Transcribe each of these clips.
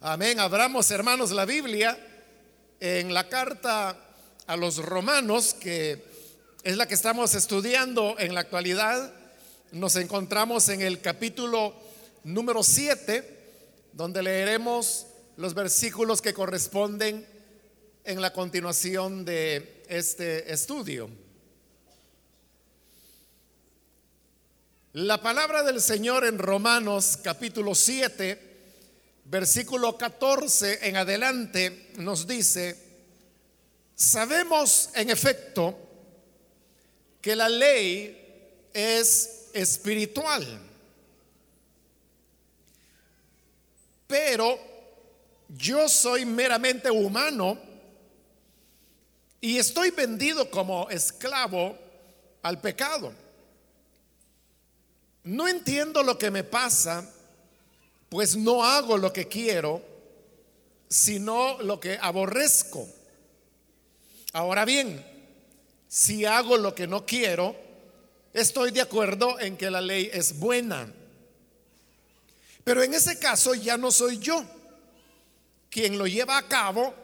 Amén. Abramos, hermanos, la Biblia en la carta a los romanos, que es la que estamos estudiando en la actualidad. Nos encontramos en el capítulo número 7, donde leeremos los versículos que corresponden en la continuación de este estudio. La palabra del Señor en Romanos capítulo 7 versículo 14 en adelante nos dice, sabemos en efecto que la ley es espiritual, pero yo soy meramente humano y estoy vendido como esclavo al pecado. No entiendo lo que me pasa pues no hago lo que quiero, sino lo que aborrezco. Ahora bien, si hago lo que no quiero, estoy de acuerdo en que la ley es buena. Pero en ese caso ya no soy yo quien lo lleva a cabo,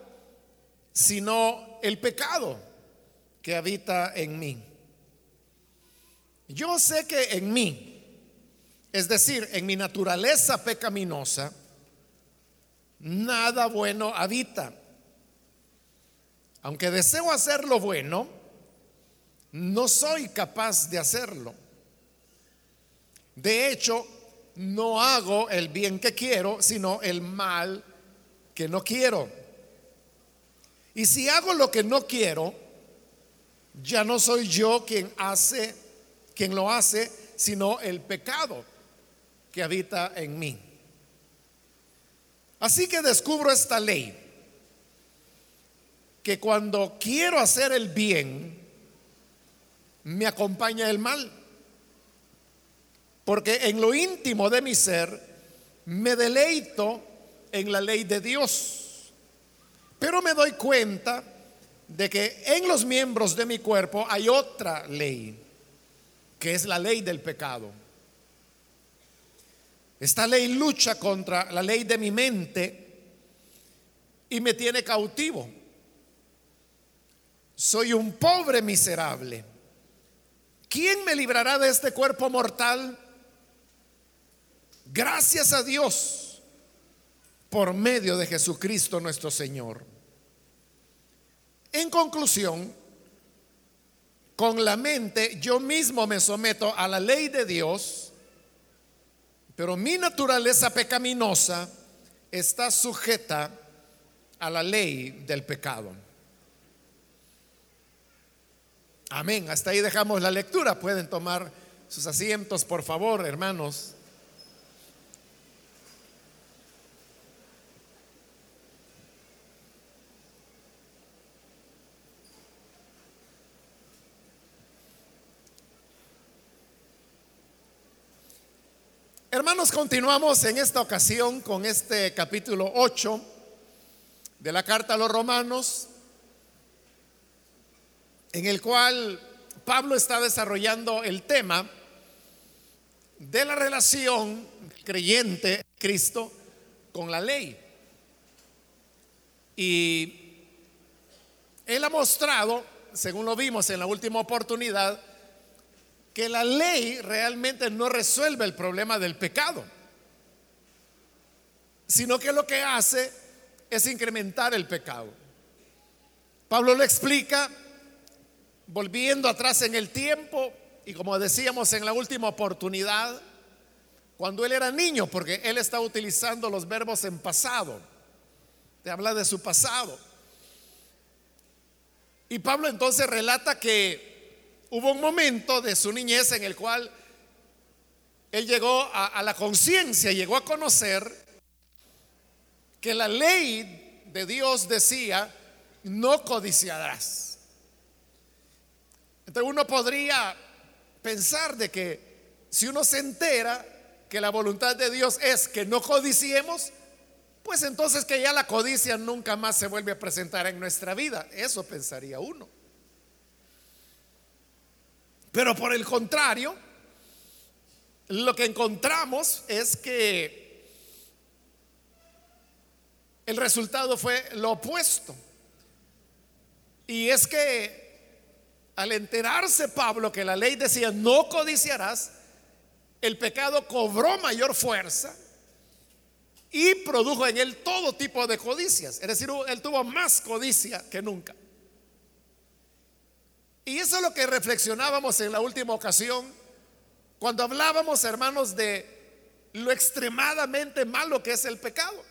sino el pecado que habita en mí. Yo sé que en mí, es decir, en mi naturaleza pecaminosa, nada bueno habita. Aunque deseo hacer lo bueno, no soy capaz de hacerlo. De hecho, no hago el bien que quiero, sino el mal que no quiero. Y si hago lo que no quiero, ya no soy yo quien hace, quien lo hace, sino el pecado que habita en mí. Así que descubro esta ley, que cuando quiero hacer el bien, me acompaña el mal. Porque en lo íntimo de mi ser me deleito en la ley de Dios. Pero me doy cuenta de que en los miembros de mi cuerpo hay otra ley, que es la ley del pecado. Esta ley lucha contra la ley de mi mente y me tiene cautivo. Soy un pobre miserable. ¿Quién me librará de este cuerpo mortal? Gracias a Dios por medio de Jesucristo nuestro Señor. En conclusión, con la mente yo mismo me someto a la ley de Dios pero mi naturaleza pecaminosa está sujeta a la ley del pecado. Amén. Hasta ahí dejamos la lectura. Pueden tomar sus asientos, por favor, hermanos. Continuamos en esta ocasión con este capítulo 8 de la carta a los romanos, en el cual Pablo está desarrollando el tema de la relación creyente Cristo con la ley. Y él ha mostrado, según lo vimos en la última oportunidad, que la ley realmente no resuelve el problema del pecado, sino que lo que hace es incrementar el pecado. Pablo lo explica volviendo atrás en el tiempo y como decíamos en la última oportunidad, cuando él era niño, porque él está utilizando los verbos en pasado, te habla de su pasado. Y Pablo entonces relata que hubo un momento de su niñez en el cual él llegó a, la conciencia, llegó a conocer que la ley de Dios decía, no codiciarás. Entonces uno podría pensar de que si uno se entera que la voluntad de Dios es que no codiciemos, pues entonces que ya la codicia nunca más se vuelve a presentar en nuestra vida. Eso pensaría uno. Pero por el contrario, lo que encontramos es que el resultado fue lo opuesto. Y es que al enterarse Pablo que la ley decía no codiciarás, el pecado cobró mayor fuerza y produjo en él todo tipo de codicias. Es decir, él tuvo más codicia que nunca. Y eso es lo que reflexionábamos en la última ocasión, cuando hablábamos, hermanos, de lo extremadamente malo que es el pecado.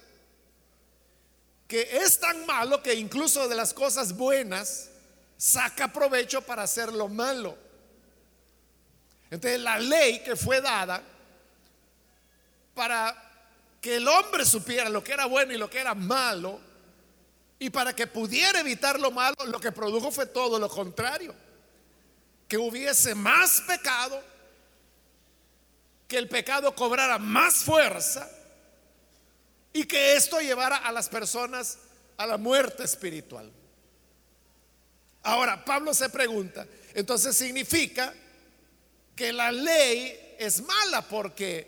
Que es tan malo que incluso de las cosas buenas saca provecho para hacer lo malo. Entonces la ley que fue dada para que el hombre supiera lo que era bueno y lo que era malo, y para que pudiera evitar lo malo, lo que produjo fue todo lo contrario. Que hubiese más pecado, que el pecado cobrara más fuerza y que esto llevara a las personas a la muerte espiritual. Ahora, Pablo se pregunta, entonces significa que la ley es mala porque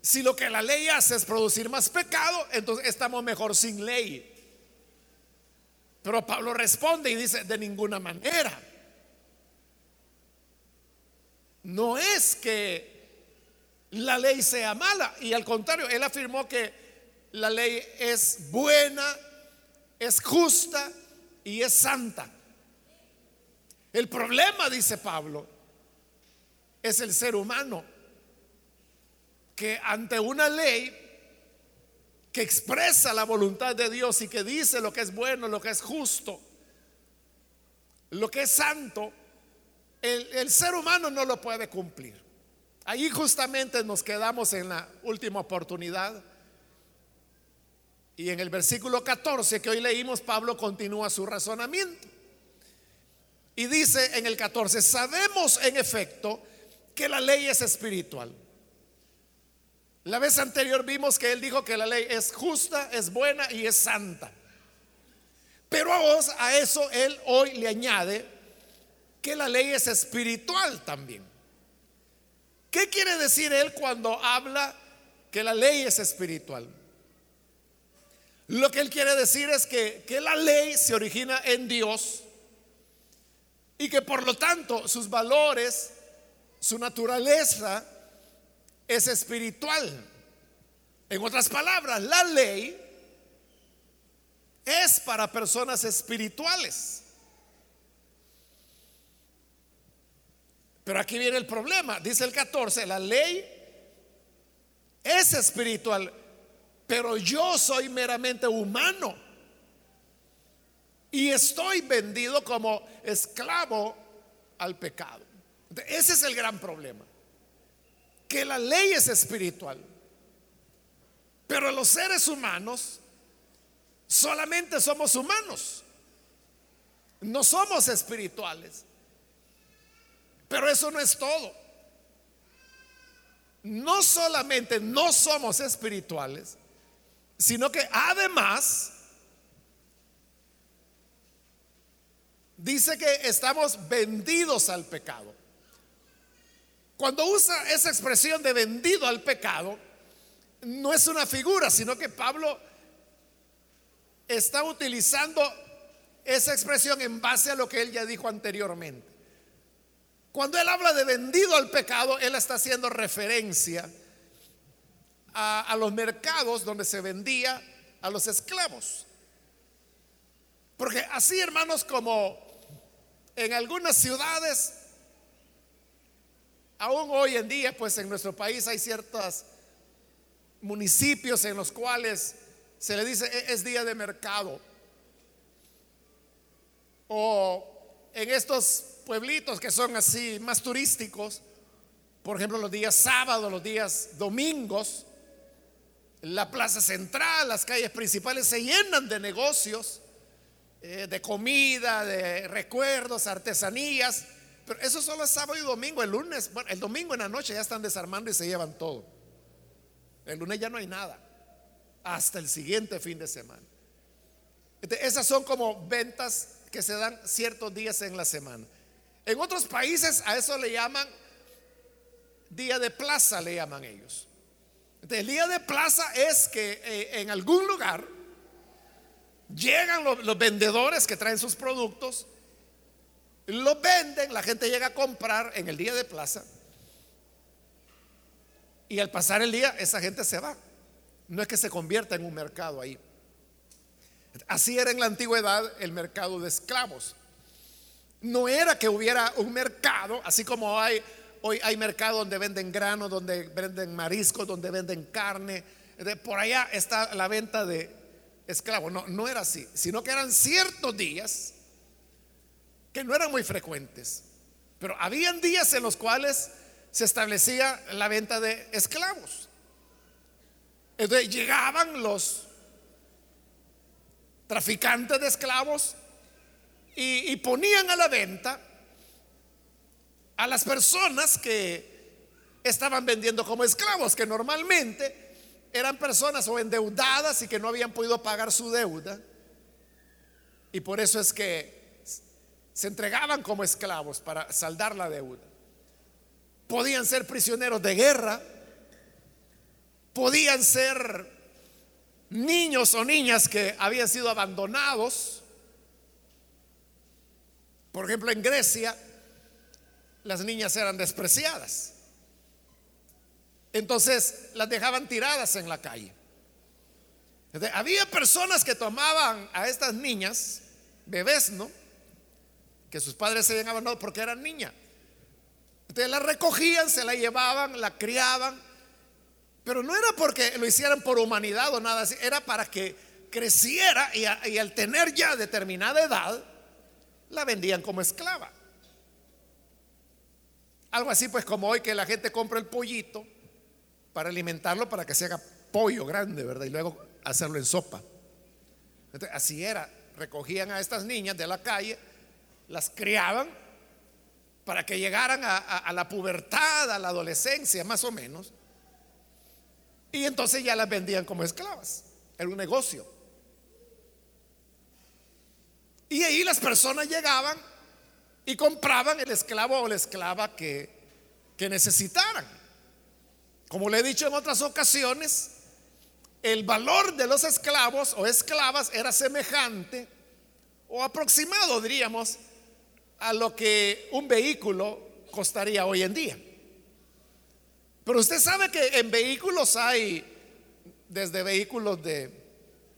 si lo que la ley hace es producir más pecado, entonces estamos mejor sin ley. Pero Pablo responde y dice, de ninguna manera. No es que la ley sea mala. Y al contrario, él afirmó que la ley es buena, es justa y es santa. El problema, dice Pablo, es el ser humano que ante una ley que expresa la voluntad de Dios y que dice lo que es bueno, lo que es justo, lo que es santo, el, ser humano no lo puede cumplir. Ahí justamente nos quedamos en la última oportunidad. Y en el versículo 14 que hoy leímos, Pablo continúa su razonamiento. Y dice en el 14, sabemos en efecto que la ley es espiritual la vez anterior vimos que él dijo que la ley es justa, es buena y es santa. Pero a vos, a eso él hoy le añade que la ley es espiritual también. ¿Qué quiere decir él cuando habla que la ley es espiritual? Lo que él quiere decir es que, que la ley se origina en Dios y que por lo tanto sus valores, su naturaleza, es espiritual. En otras palabras, la ley es para personas espirituales. Pero aquí viene el problema. Dice el 14, la ley es espiritual, pero yo soy meramente humano. Y estoy vendido como esclavo al pecado. Ese es el gran problema que la ley es espiritual. Pero los seres humanos solamente somos humanos. No somos espirituales. Pero eso no es todo. No solamente no somos espirituales, sino que además dice que estamos vendidos al pecado. Cuando usa esa expresión de vendido al pecado, no es una figura, sino que Pablo está utilizando esa expresión en base a lo que él ya dijo anteriormente. Cuando él habla de vendido al pecado, él está haciendo referencia a, los mercados donde se vendía a los esclavos. Porque así, hermanos, como en algunas ciudades Aún hoy en día, pues en nuestro país hay ciertos municipios en los cuales se le dice e-, es día de mercado. O en estos pueblitos que son así más turísticos, por ejemplo los días sábados, los días domingos, la plaza central, las calles principales se llenan de negocios, eh, de comida, de recuerdos, artesanías. Pero eso solo es sábado y domingo. El lunes, bueno, el domingo en la noche ya están desarmando y se llevan todo. El lunes ya no hay nada. Hasta el siguiente fin de semana. esas son como ventas que se dan ciertos días en la semana. En otros países a eso le llaman día de plaza, le llaman ellos. el día de plaza es que eh, en algún lugar Llegan los, vendedores que traen sus productos, los venden, la gente llega a comprar en el día de plaza y al pasar el día esa gente se va. No es que se convierta en un mercado ahí. Así era en la antigüedad el mercado de esclavos. No era que hubiera un mercado, así como hoy hay mercado donde venden grano, donde venden mariscos, donde venden carne. por allá está la venta de esclavos. No, no era así, sino que eran ciertos días que no eran muy frecuentes. Pero habían días en los cuales se establecía la venta de esclavos. Entonces llegaban los traficantes de esclavos y, ponían a la venta a las personas que estaban vendiendo como esclavos, que normalmente eran personas o endeudadas y que no habían podido pagar su deuda. Y por eso es que se entregaban como esclavos para saldar la deuda. Podían ser prisioneros de guerra, podían ser niños o niñas que habían sido abandonados. Por ejemplo, en Grecia las niñas eran despreciadas. Entonces las dejaban tiradas en la calle. había personas que tomaban a estas niñas, bebés, ¿no? Que sus padres se habían abandonado porque eran niñas. Entonces la recogían, se la llevaban, la criaban pero no era porque lo hicieran por humanidad o nada así, era para que creciera y, al tener ya determinada edad, la vendían como esclava. Algo así pues como hoy que la gente compra el pollito para alimentarlo para que se haga pollo grande, ¿verdad? Y luego hacerlo en sopa. así era, recogían a estas niñas de la calle, las criaban para que llegaran a la pubertad, a la adolescencia más o menos y entonces ya las vendían como esclavas. Era un negocio. Y ahí las personas llegaban y compraban el esclavo o la esclava que, que necesitaran. Como le he dicho en otras ocasiones, el valor de los esclavos o esclavas era semejante o aproximado, diríamos, a lo que un vehículo costaría hoy en día. Pero usted sabe que en vehículos hay, desde vehículos de,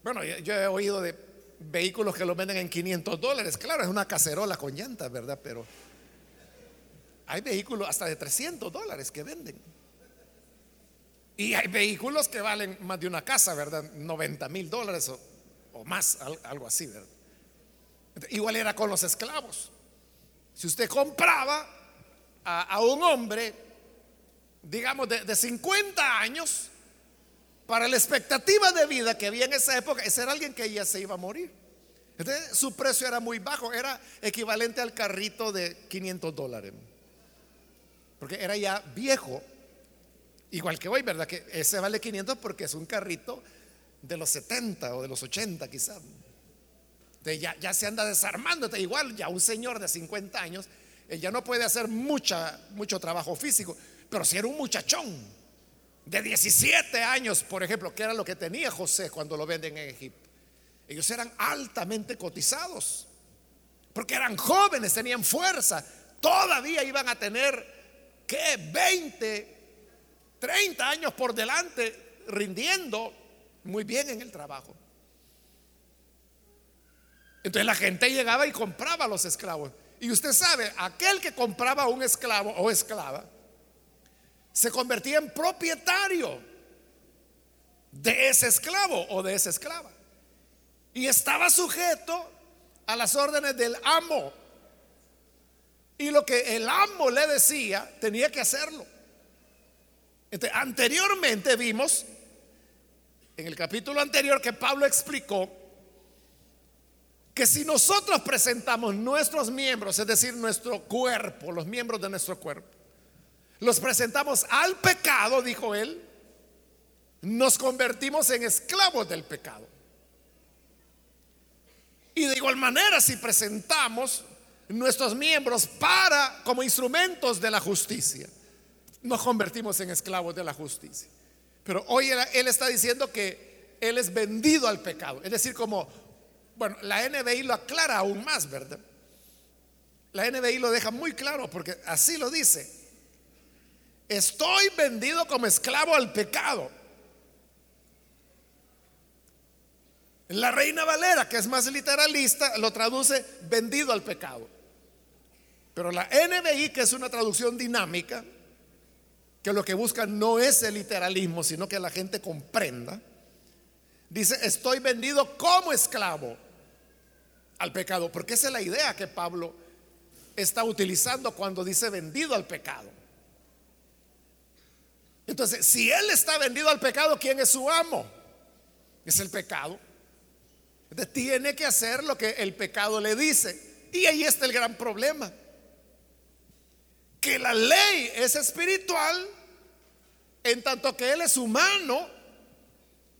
bueno, yo he oído de vehículos que los venden en 500 dólares. Claro, es una cacerola con llantas, ¿verdad? Pero hay vehículos hasta de 300 dólares que venden. Y hay vehículos que valen más de una casa, ¿verdad? 90 mil dólares o, más, algo así, ¿verdad? Igual era con los esclavos. Si usted compraba a un hombre digamos, de, 50 años, para la expectativa de vida que había en esa época, ese era alguien que ya se iba a morir. Entonces, su precio era muy bajo, era equivalente al carrito de 500 dólares. Porque era ya viejo, igual que hoy, ¿verdad? Que ese vale 500 porque es un carrito de los 70 o de los 80 quizás. Entonces ya, se anda desarmando, igual ya un señor de 50 años, él ya no puede hacer mucha, mucho trabajo físico. Pero si era un muchachón de 17 años, por ejemplo, que era lo que tenía José cuando lo venden en Egipto, ellos eran altamente cotizados, porque eran jóvenes, tenían fuerza, todavía iban a tener, ¿qué? 20, 30 años por delante, rindiendo muy bien en el trabajo. Entonces la gente llegaba y compraba a los esclavos. Y usted sabe, aquel que compraba un esclavo o esclava, se convertía en propietario de ese esclavo o de esa esclava. Y estaba sujeto a las órdenes del amo. Y lo que el amo le decía, tenía que hacerlo. anteriormente vimos, en el capítulo anterior, que Pablo explicó que si nosotros presentamos nuestros miembros, es decir, nuestro cuerpo, los miembros de nuestro cuerpo, los presentamos al pecado, dijo él, nos convertimos en esclavos del pecado. Y de igual manera, si presentamos nuestros miembros para como instrumentos de la justicia, nos convertimos en esclavos de la justicia. Pero hoy él, está diciendo que él es vendido al pecado, es decir, como Bueno, la NBI lo aclara aún más, ¿verdad? La NBI lo deja muy claro porque así lo dice. Estoy vendido como esclavo al pecado. La Reina Valera, que es más literalista, lo traduce vendido al pecado. Pero la NBI, que es una traducción dinámica, que lo que busca no es el literalismo, sino que la gente comprenda, dice, estoy vendido como esclavo al pecado, porque esa es la idea que Pablo está utilizando cuando dice vendido al pecado. Entonces, si él está vendido al pecado, ¿quién es su amo? Es el pecado. Entonces, tiene que hacer lo que el pecado le dice. Y ahí está el gran problema. Que la ley es espiritual en tanto que Él es humano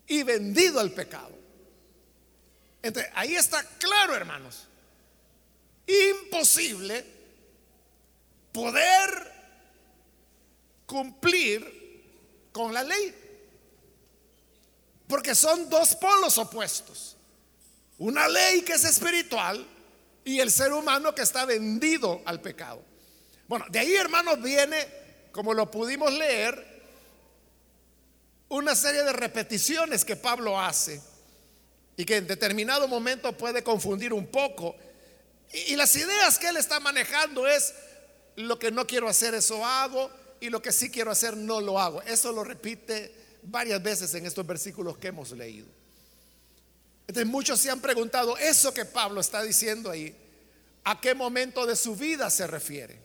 y vendido al pecado. Ahí está claro, hermanos. Imposible poder cumplir con la ley. Porque son dos polos opuestos. Una ley que es espiritual y el ser humano que está vendido al pecado. Bueno, de ahí, hermanos, viene, como lo pudimos leer, una serie de repeticiones que Pablo hace y que en determinado momento puede confundir un poco. Y, las ideas que él está manejando es lo que no quiero hacer, eso hago, y lo que sí quiero hacer, no lo hago. Eso lo repite varias veces en estos versículos que hemos leído. Entonces muchos se han preguntado, eso que Pablo está diciendo ahí, ¿a qué momento de su vida se refiere?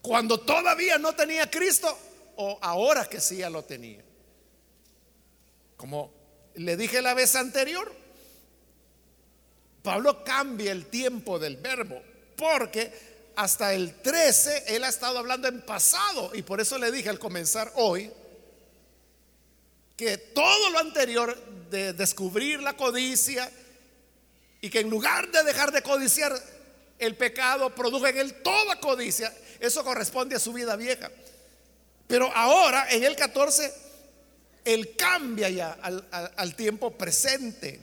¿Cuando todavía no tenía Cristo o ahora que sí ya lo tenía? Como le dije la vez anterior, Pablo cambia el tiempo del verbo porque hasta el 13 él ha estado hablando en pasado y por eso le dije al comenzar hoy que todo lo anterior de descubrir la codicia y que en lugar de dejar de codiciar el pecado produjo en él toda codicia, eso corresponde a su vida vieja. Pero ahora en el 14 él cambia ya al, tiempo presente.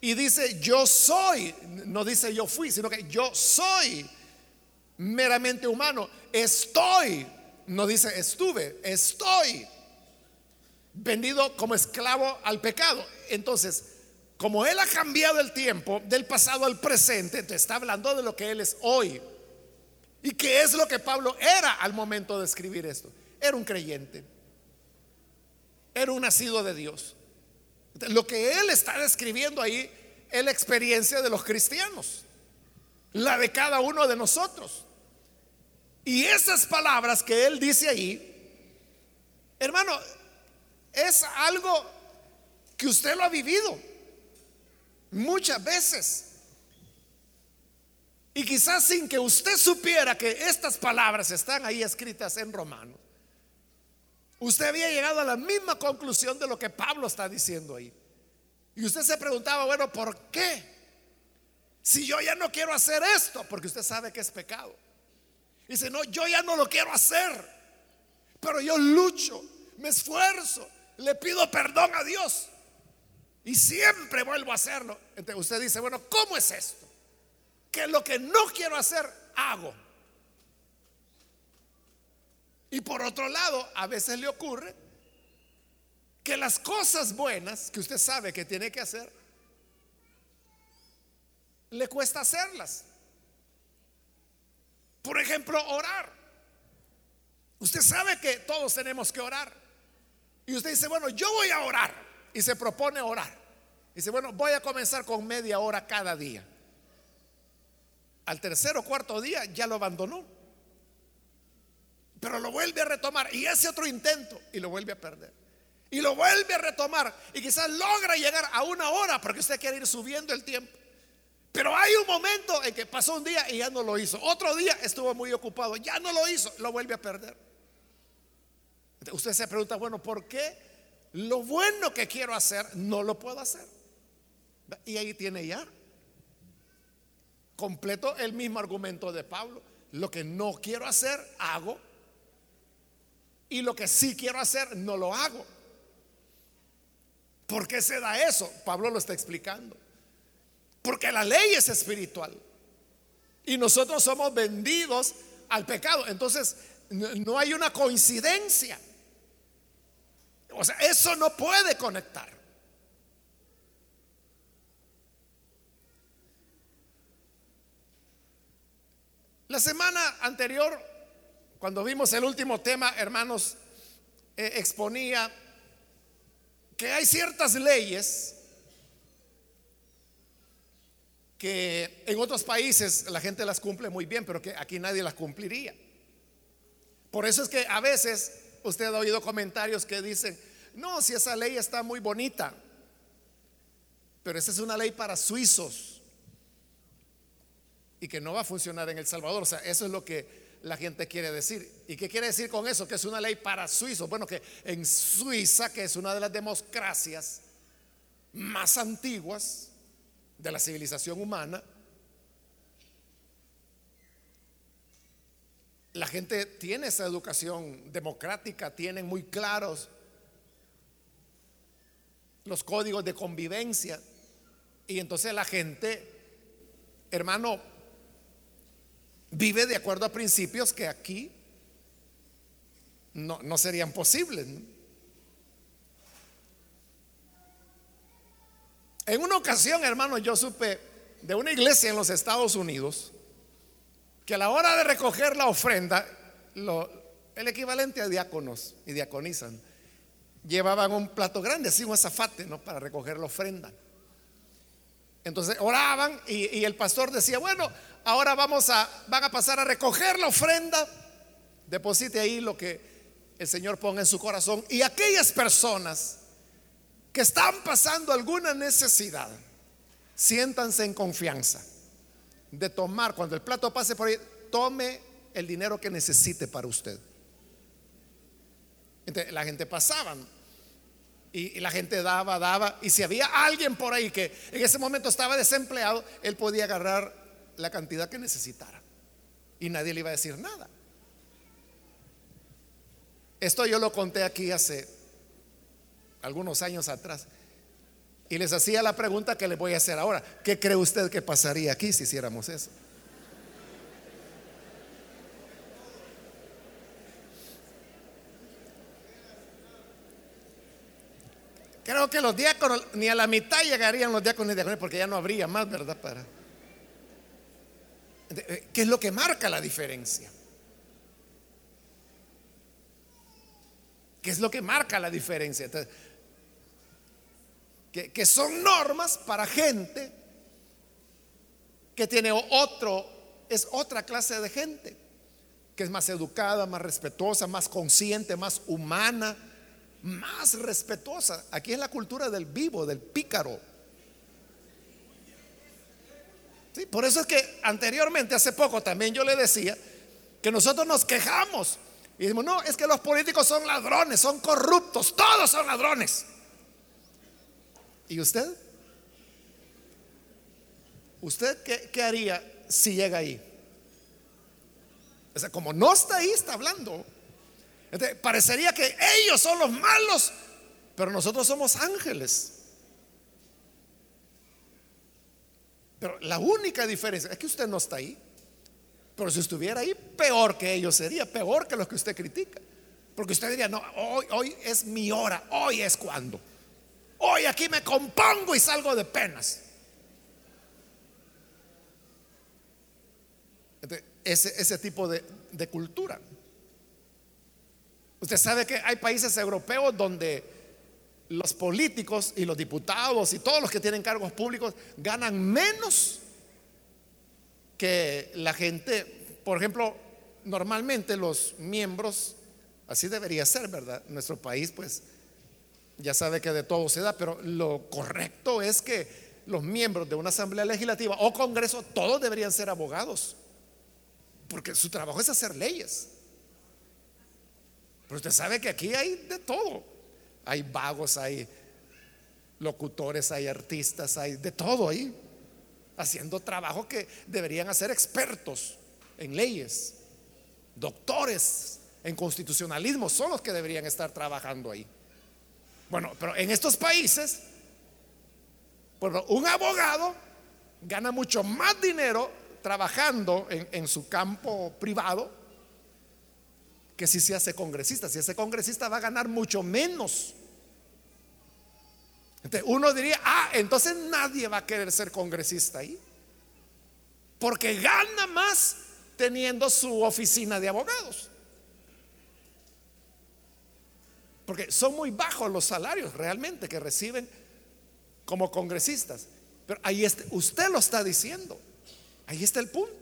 Y dice, yo soy, no dice yo fui, sino que yo soy meramente humano. Estoy, no dice estuve, estoy vendido como esclavo al pecado. Entonces, como Él ha cambiado el tiempo del pasado al presente, te está hablando de lo que Él es hoy. ¿Y qué es lo que Pablo era al momento de escribir esto? Era un creyente era un nacido de Dios. Lo que él está describiendo ahí es la experiencia de los cristianos, la de cada uno de nosotros. Y esas palabras que él dice ahí, hermano, es algo que usted lo ha vivido muchas veces. Y quizás sin que usted supiera que estas palabras están ahí escritas en Romanos. Usted había llegado a la misma conclusión de lo que Pablo está diciendo ahí. Y usted se preguntaba, bueno, ¿por qué? Si yo ya no quiero hacer esto, porque usted sabe que es pecado. Y dice, no, yo ya no lo quiero hacer, pero yo lucho, me esfuerzo, le pido perdón a Dios. Y siempre vuelvo a hacerlo. Entonces usted dice, bueno, ¿cómo es esto? Que lo que no quiero hacer, hago. Y por otro lado, a veces le ocurre que las cosas buenas que usted sabe que tiene que hacer, le cuesta hacerlas. Por ejemplo, orar. Usted sabe que todos tenemos que orar. Y usted dice, bueno, yo voy a orar. Y se propone orar. Dice, bueno, voy a comenzar con media hora cada día. Al tercer o cuarto día ya lo abandonó. Pero lo vuelve a retomar y hace otro intento y lo vuelve a perder. Y lo vuelve a retomar y quizás logra llegar a una hora porque usted quiere ir subiendo el tiempo. Pero hay un momento en que pasó un día y ya no lo hizo. Otro día estuvo muy ocupado, ya no lo hizo, lo vuelve a perder. Usted se pregunta, bueno, ¿por qué lo bueno que quiero hacer no lo puedo hacer? Y ahí tiene ya completo el mismo argumento de Pablo. Lo que no quiero hacer, hago y lo que sí quiero hacer, no lo hago. ¿Por qué se da eso? Pablo lo está explicando. Porque la ley es espiritual. Y nosotros somos vendidos al pecado. Entonces, no hay una coincidencia. O sea, eso no puede conectar. La semana anterior, cuando vimos el último tema, hermanos, eh, exponía que hay ciertas leyes que en otros países la gente las cumple muy bien, pero que aquí nadie las cumpliría. Por eso es que a veces usted ha oído comentarios que dicen, no, si esa ley está muy bonita, pero esa es una ley para suizos y que no va a funcionar en El Salvador. O sea, eso es lo que la gente quiere decir. ¿Y qué quiere decir con eso? Que es una ley para suizos. Bueno, que en Suiza, que es una de las democracias más antiguas de la civilización humana, la gente tiene esa educación democrática, tienen muy claros los códigos de convivencia. Y entonces la gente, hermano, vive de acuerdo a principios que aquí no, no serían posibles. En una ocasión, hermano, yo supe de una iglesia en los Estados Unidos que a la hora de recoger la ofrenda, el equivalente a diáconos y diaconizan, llevaban un plato grande, así un azafate, ¿no? Para recoger la ofrenda. Entonces oraban y, el pastor decía, bueno, ahora vamos a, van a pasar a recoger la ofrenda, deposite ahí lo que el Señor ponga en su corazón. Y aquellas personas que están pasando alguna necesidad, siéntanse en confianza de tomar, cuando el plato pase por ahí, tome el dinero que necesite para usted. La gente pasaba y, la gente daba, daba, y si había alguien por ahí que en ese momento estaba desempleado, él podía agarrar la cantidad que necesitara y nadie le iba a decir nada. Esto yo lo conté aquí hace algunos años atrás. Y les hacía la pregunta que le voy a hacer ahora. ¿Qué cree usted que pasaría aquí si hiciéramos eso? Que los diáconos, ni a la mitad llegarían los diáconos y diáconos, porque ya no habría más, ¿verdad? Para. Eh, ¿Qué es lo que marca la diferencia? ¿Qué es lo que marca la diferencia? Entonces, que, son normas para gente que tiene otro, es otra clase de gente, que es más educada, más respetuosa, más consciente, más humana, más respetuosa. Aquí es la cultura del vivo, del pícaro. Sí, por eso es que anteriormente, hace poco, también yo le decía que nosotros nos quejamos y decimos, no, es que los políticos son ladrones, son corruptos, todos son ladrones. ¿Y usted? ¿Usted qué, haría si llega ahí? O sea, como no está ahí, está hablando. Parecería que ellos son los malos, pero nosotros somos ángeles. Pero la única diferencia es que usted no está ahí. Pero si estuviera ahí, peor que ellos sería, peor que los que usted critica. Porque usted diría, no, hoy, hoy es mi hora, hoy es cuando. Hoy aquí me compongo y salgo de penas. Ese, ese tipo de, de cultura. Usted sabe que hay países europeos donde los políticos y los diputados y todos los que tienen cargos públicos ganan menos que la gente. Por ejemplo, normalmente los miembros, así debería ser, ¿verdad? Nuestro país, pues, ya sabe que de todo se da, pero lo correcto es que los miembros de una asamblea legislativa o congreso, todos deberían ser abogados, porque su trabajo es hacer leyes. Pero usted sabe que aquí hay de todo. Hay vagos, hay locutores, hay artistas, hay de todo ahí, haciendo trabajo que deberían hacer expertos en leyes, doctores en constitucionalismo, son los que deberían estar trabajando ahí. Bueno, pero en estos países, un abogado gana mucho más dinero trabajando en, su campo privado que si se hace congresista. Si ese congresista va a ganar mucho menos. uno diría, ah, entonces nadie va a querer ser congresista ahí. Porque gana más teniendo su oficina de abogados. Porque son muy bajos los salarios realmente que reciben como congresistas. Pero ahí está, usted lo está diciendo. Ahí está el punto.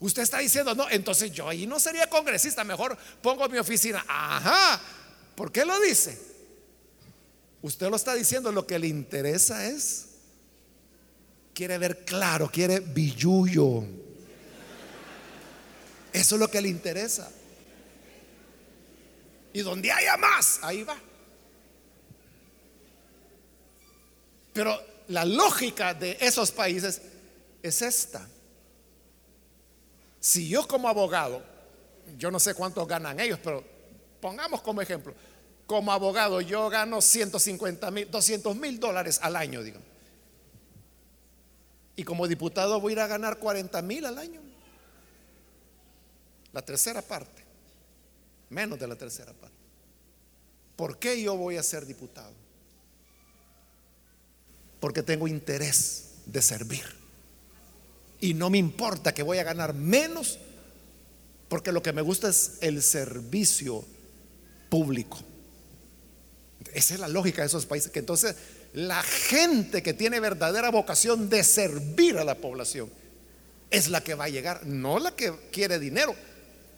Usted está diciendo, no, entonces yo ahí no sería congresista, mejor pongo mi oficina. Ajá, ¿por qué lo dice? Usted lo está diciendo, lo que le interesa es, quiere ver claro, quiere billuyo. Eso es lo que le interesa. Y donde haya más, ahí va. Pero la lógica de esos países es esta. Si yo como abogado, yo no sé cuántos ganan ellos, pero pongamos como ejemplo, como abogado yo gano 150 mil, 200 mil dólares al año, digamos. Y como diputado voy a ir a ganar 40 mil al año. La tercera parte menos de la tercera parte. ¿Por qué yo voy a ser diputado? Porque tengo interés de servir. Y no me importa que voy a ganar menos, porque lo que me gusta es el servicio público. Esa es la lógica de esos países, que entonces la gente que tiene verdadera vocación de servir a la población es la que va a llegar, no la que quiere dinero,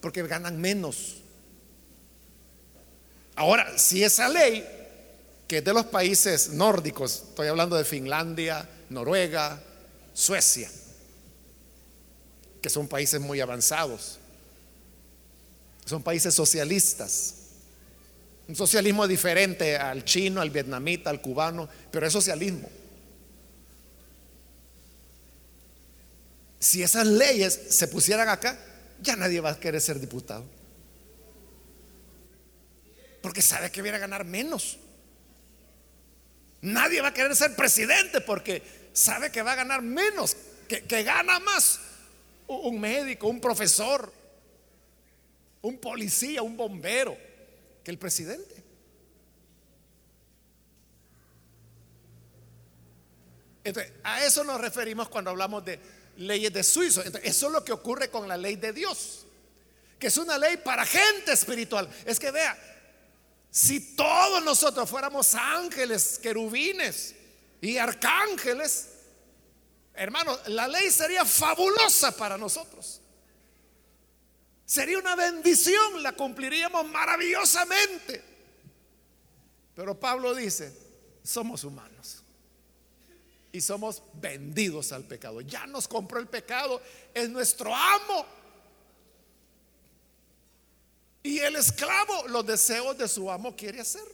porque ganan menos. Ahora, si esa ley, que es de los países nórdicos, estoy hablando de Finlandia, Noruega, Suecia, que son países muy avanzados, son países socialistas, un socialismo diferente al chino, al vietnamita, al cubano, pero es socialismo. Si esas leyes se pusieran acá, ya nadie va a querer ser diputado porque sabe que viene a ganar menos. Nadie va a querer ser presidente porque sabe que va a ganar menos, que, que gana más un médico, un profesor, un policía, un bombero, que el presidente. Entonces, a eso nos referimos cuando hablamos de leyes de suizo. Entonces, eso es lo que ocurre con la ley de Dios, que es una ley para gente espiritual. Es que vea, si todos nosotros fuéramos ángeles, querubines y arcángeles, hermano, la ley sería fabulosa para nosotros. Sería una bendición, la cumpliríamos maravillosamente. Pero Pablo dice, somos humanos y somos vendidos al pecado. Ya nos compró el pecado, es nuestro amo. Y el esclavo los deseos de su amo quiere hacer.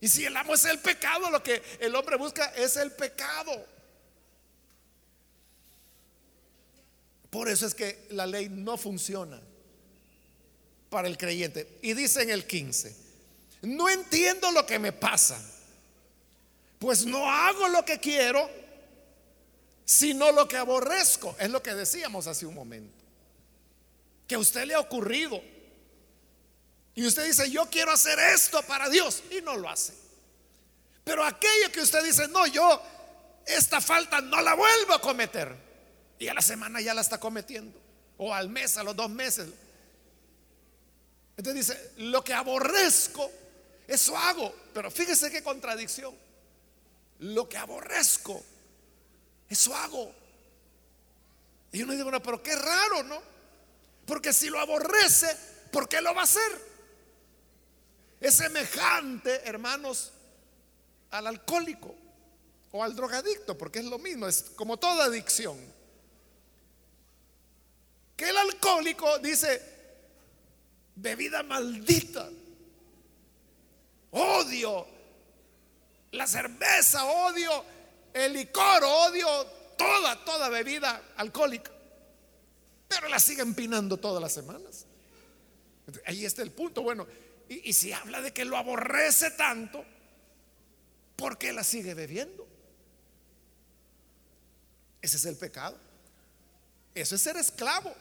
Y si el amo es el pecado, lo que el hombre busca es el pecado. Por eso es que la ley no funciona para el creyente. Y dice en el 15, no entiendo lo que me pasa, pues no hago lo que quiero, sino lo que aborrezco. Es lo que decíamos hace un momento. Que a usted le ha ocurrido y usted dice, yo quiero hacer esto para Dios y no lo hace. Pero aquello que usted dice, no, yo esta falta no la vuelvo a cometer. Y a la semana ya la está cometiendo. O al mes, a los dos meses. Entonces dice, lo que aborrezco, eso hago. Pero fíjese qué contradicción. Lo que aborrezco, eso hago. Y uno dice, bueno, pero qué raro, ¿no? Porque si lo aborrece, ¿por qué lo va a hacer? Es semejante, hermanos, al alcohólico o al drogadicto, porque es lo mismo, es como toda adicción. Que el alcohólico dice, bebida maldita, odio la cerveza, odio el licor, odio toda, toda bebida alcohólica, pero la siguen pinando todas las semanas. Ahí está el punto. Bueno, Y, y si habla de que lo aborrece tanto, ¿por qué la sigue bebiendo? Ese es el pecado. Eso es ser esclavo.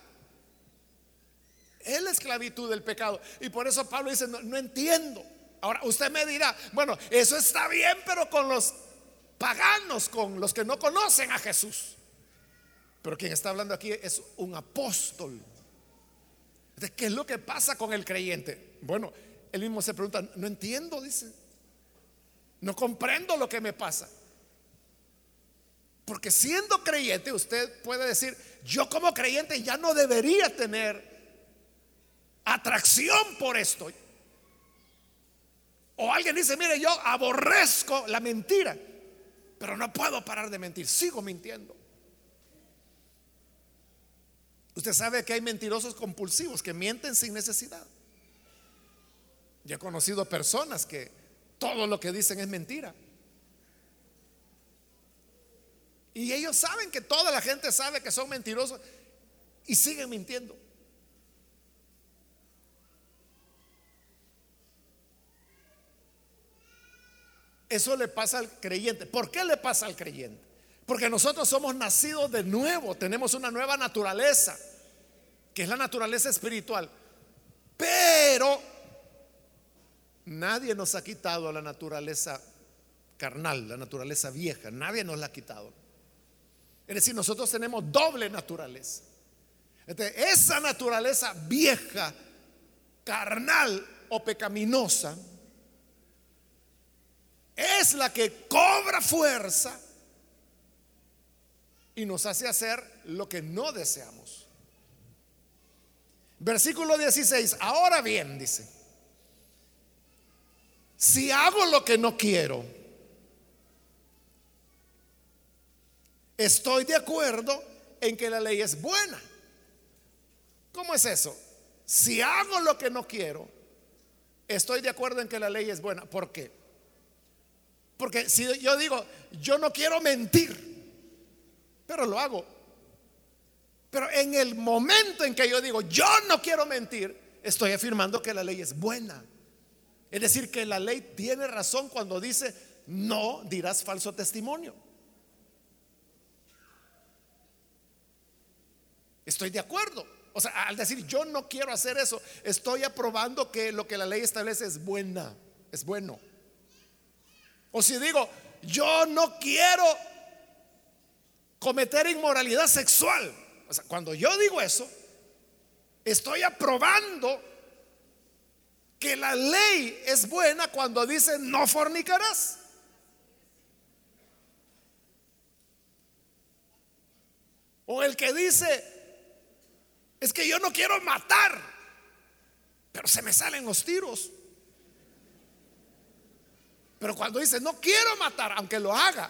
Es la esclavitud del pecado. Y por eso Pablo dice, no, entiendo. Ahora, usted me dirá, bueno, eso está bien, pero con los paganos, con los que no conocen a Jesús. Pero quien está hablando aquí es un apóstol. ¿De qué es lo que pasa con el creyente? Bueno, él mismo se pregunta, no entiendo, dice. No comprendo lo que me pasa. Porque siendo creyente, usted puede decir, yo como creyente ya no debería tener atracción por esto. O alguien dice, mire, yo aborrezco la mentira, pero no puedo parar de mentir, sigo mintiendo. Usted sabe que hay mentirosos compulsivos que mienten sin necesidad. Yo he conocido personas que todo lo que dicen es mentira. Y ellos saben que toda la gente sabe que son mentirosos y siguen mintiendo. Eso le pasa al creyente. ¿Por qué le pasa al creyente? Porque nosotros somos nacidos de nuevo, tenemos una nueva naturaleza, que es la naturaleza espiritual. Pero nadie nos ha quitado la naturaleza carnal, la naturaleza vieja, nadie nos la ha quitado. Es decir, nosotros tenemos doble naturaleza. esa naturaleza vieja, carnal o pecaminosa, es la que cobra fuerza y nos hace hacer lo que no deseamos. Versículo 16, ahora bien, dice, si hago lo que no quiero, estoy de acuerdo en que la ley es buena. ¿Cómo es eso? Si hago lo que no quiero, estoy de acuerdo en que la ley es buena. ¿Por qué? Porque si yo digo, yo no quiero mentir, pero lo hago. Pero en el momento en que yo digo, yo no quiero mentir, estoy afirmando que la ley es buena. Es decir, que la ley tiene razón cuando dice, no dirás falso testimonio. Estoy de acuerdo. O sea, al decir yo no quiero hacer eso, estoy aprobando que lo que la ley establece es buena, es bueno. O si digo, yo no quiero cometer inmoralidad sexual. O sea, cuando yo digo eso, estoy aprobando que la ley es buena cuando dice no fornicarás. O el que dice, es que yo no quiero matar, pero se me salen los tiros. Pero cuando dice, no quiero matar, aunque lo haga,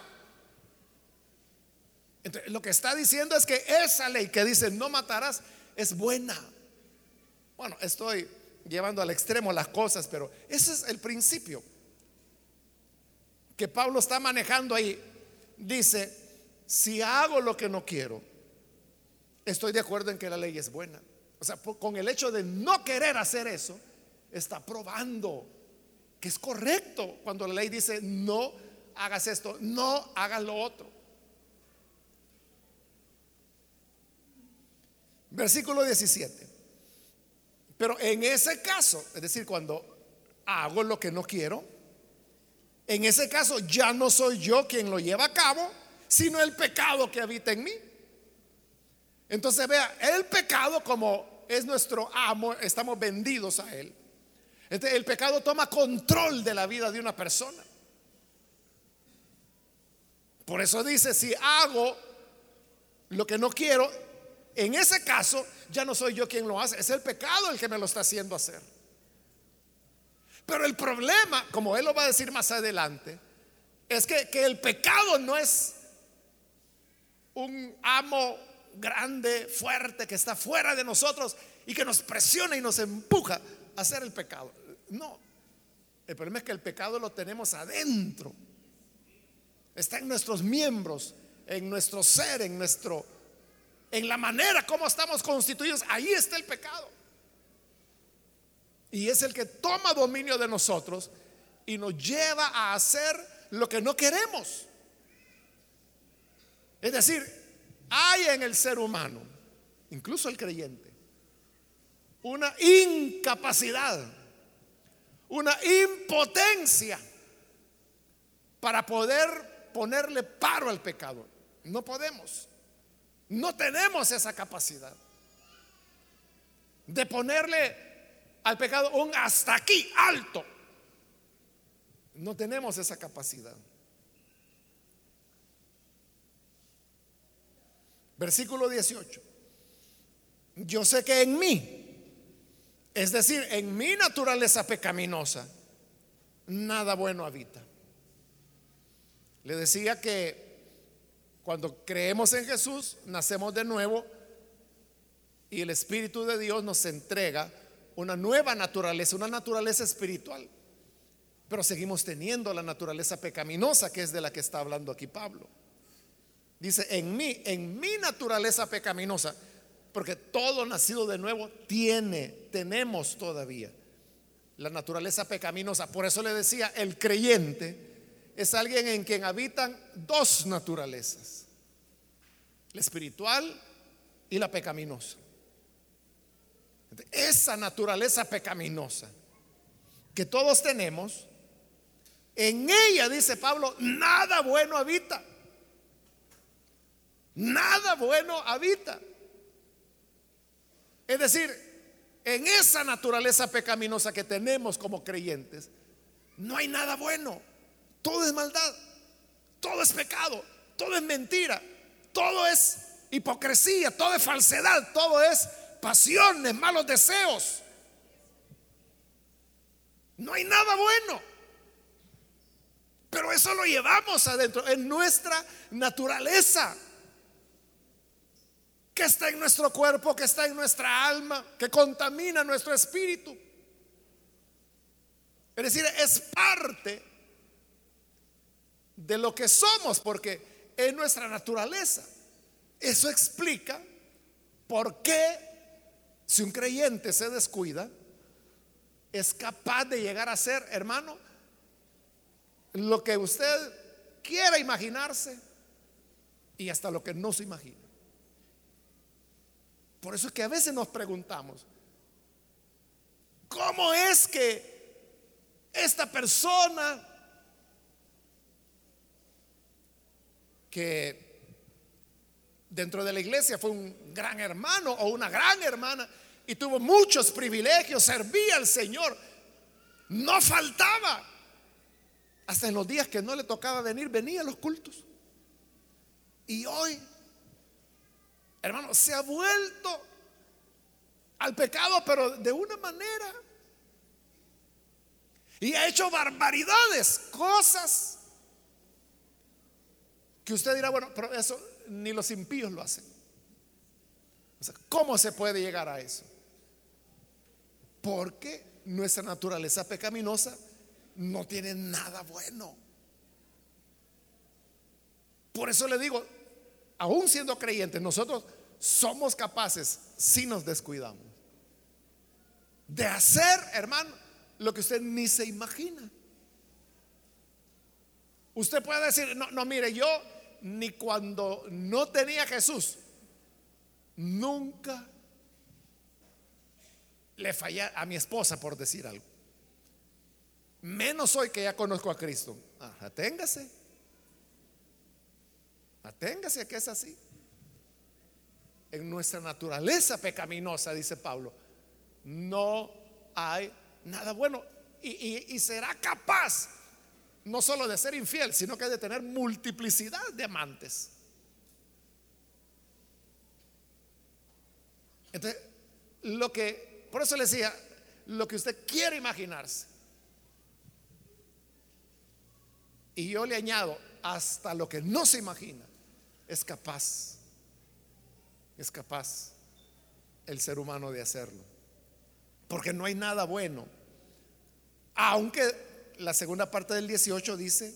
lo que está diciendo es que esa ley que dice no matarás es buena. Bueno, estoy llevando al extremo las cosas, pero ese es el principio que Pablo está manejando ahí. Dice, si hago lo que no quiero, estoy de acuerdo en que la ley es buena. O sea, con el hecho de no querer hacer eso, está probando que es correcto cuando la ley dice no hagas esto, no hagas lo otro. Versículo 17. Pero en ese caso, es decir, cuando hago lo que no quiero, en ese caso ya no soy yo quien lo lleva a cabo, sino el pecado que habita en mí. Entonces vea, el pecado como es nuestro amo, estamos vendidos a él. El pecado toma control de la vida de una persona. Por eso dice, si hago lo que no quiero, en ese caso ya no soy yo quien lo hace, es el pecado el que me lo está haciendo hacer. Pero el problema, como él lo va a decir más adelante, es que, que el pecado no es un amo grande, fuerte, que está fuera de nosotros y que nos presiona y nos empuja hacer el pecado. No, el problema es que el pecado lo tenemos adentro. Está en nuestros miembros, en nuestro ser, en nuestro en la manera como estamos constituidos, ahí está el pecado. Y es el que toma dominio de nosotros y nos lleva a hacer lo que no queremos. Es decir, hay en el ser humano, incluso el creyente, una incapacidad, una impotencia para poder ponerle paro al pecado. No podemos. No tenemos esa capacidad de ponerle al pecado un hasta aquí alto. No tenemos esa capacidad. Versículo 18. Yo sé que en mí, es decir, en mi naturaleza pecaminosa, nada bueno habita. Le decía que cuando creemos en Jesús, nacemos de nuevo y el Espíritu de Dios nos entrega una nueva naturaleza, una naturaleza espiritual. Pero seguimos teniendo la naturaleza pecaminosa que es de la que está hablando aquí Pablo. Dice, en mí, en mi naturaleza pecaminosa, porque todo nacido de nuevo tiene, tenemos todavía la naturaleza pecaminosa. Por eso le decía, el creyente es alguien en quien habitan dos naturalezas, la espiritual y la pecaminosa. Esa naturaleza pecaminosa que todos tenemos, en ella, dice Pablo, nada bueno habita. Nada bueno habita. Es decir, en esa naturaleza pecaminosa que tenemos como creyentes, no hay nada bueno. Todo es maldad, todo es pecado, todo es mentira, todo es hipocresía, todo es falsedad, todo es pasiones, malos deseos. No hay nada bueno. Pero eso lo llevamos adentro, en nuestra naturaleza, que está en nuestro cuerpo, que está en nuestra alma, que contamina nuestro espíritu. Es decir, es parte de lo que somos, porque es nuestra naturaleza. Eso explica por qué si un creyente se descuida, es capaz de llegar a ser, hermano, lo que usted quiera imaginarse y hasta lo que no se imagina. Por eso es que a veces nos preguntamos, ¿cómo es que esta persona que dentro de la iglesia fue un gran hermano o una gran hermana y tuvo muchos privilegios, servía al Señor, no faltaba. Hasta en los días que no le tocaba venir, venía a los cultos. Y hoy, hermano, se ha vuelto al pecado, pero de una manera. Y ha hecho barbaridades, cosas que usted dirá, bueno, pero eso ni los impíos lo hacen. ¿Cómo se puede llegar a eso? Porque nuestra naturaleza pecaminosa no tiene nada bueno. Por eso le digo, aún siendo creyentes, nosotros somos capaces, si nos descuidamos, de hacer, hermano, lo que usted ni se imagina. Usted puede decir, no, no, mire, yo ni cuando no tenía Jesús, nunca le fallé a mi esposa por decir algo. Menos hoy que ya conozco a Cristo. Aténgase. Aténgase a que es así. En nuestra naturaleza pecaminosa, dice Pablo, no hay nada bueno. y será capaz no solo de ser infiel, sino que de tener multiplicidad de amantes. Entonces, lo que, por eso le decía, lo que usted quiere imaginarse. Y yo le añado, hasta lo que no se imagina, es capaz, es capaz el ser humano de hacerlo. Porque no hay nada bueno. Aunque la segunda parte del 18 dice,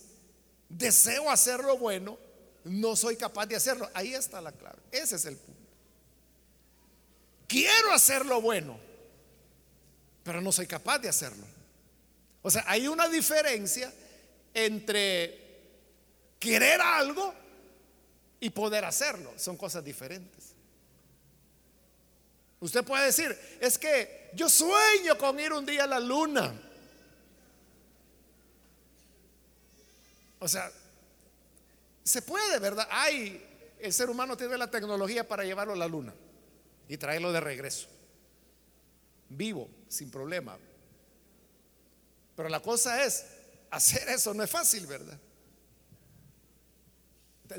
deseo hacer lo bueno, no soy capaz de hacerlo. Ahí está la clave. Ese es el punto. Quiero hacer lo bueno, pero no soy capaz de hacerlo. O sea, hay una diferencia entre querer algo y poder hacerlo. Son cosas diferentes. Usted puede decir, es que yo sueño con ir un día a la luna. O sea, se puede, ¿verdad? Hay, el ser humano tiene la tecnología para llevarlo a la luna y traerlo de regreso. Vivo, sin problema. Pero la cosa es, hacer eso no es fácil, ¿verdad?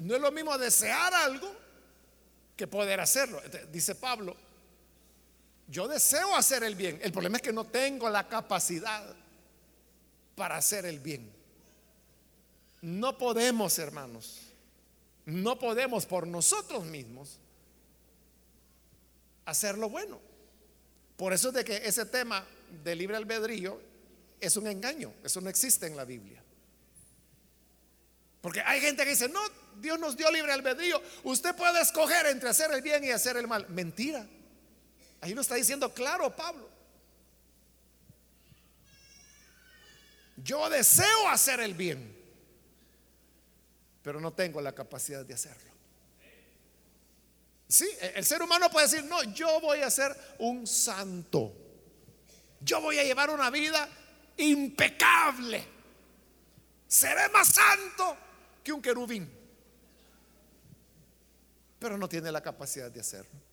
No es lo mismo desear algo que poder hacerlo. Dice Pablo, yo deseo hacer el bien. El problema es que no tengo la capacidad para hacer el bien. No podemos, hermanos, no podemos por nosotros mismos hacer lo bueno. Por eso es de que ese tema de libre albedrío es un engaño, eso no existe en la Biblia. Porque hay gente que dice, no, Dios nos dio libre albedrío, usted puede escoger entre hacer el bien y hacer el mal. Mentira. Ahí lo está diciendo claro Pablo. Yo deseo hacer el bien, pero no tengo la capacidad de hacerlo. Sí, e-, el ser humano puede decir, no, yo voy a ser un santo. Yo voy a llevar una vida impecable. Seré más santo que un querubín. Pero no tiene la capacidad de hacerlo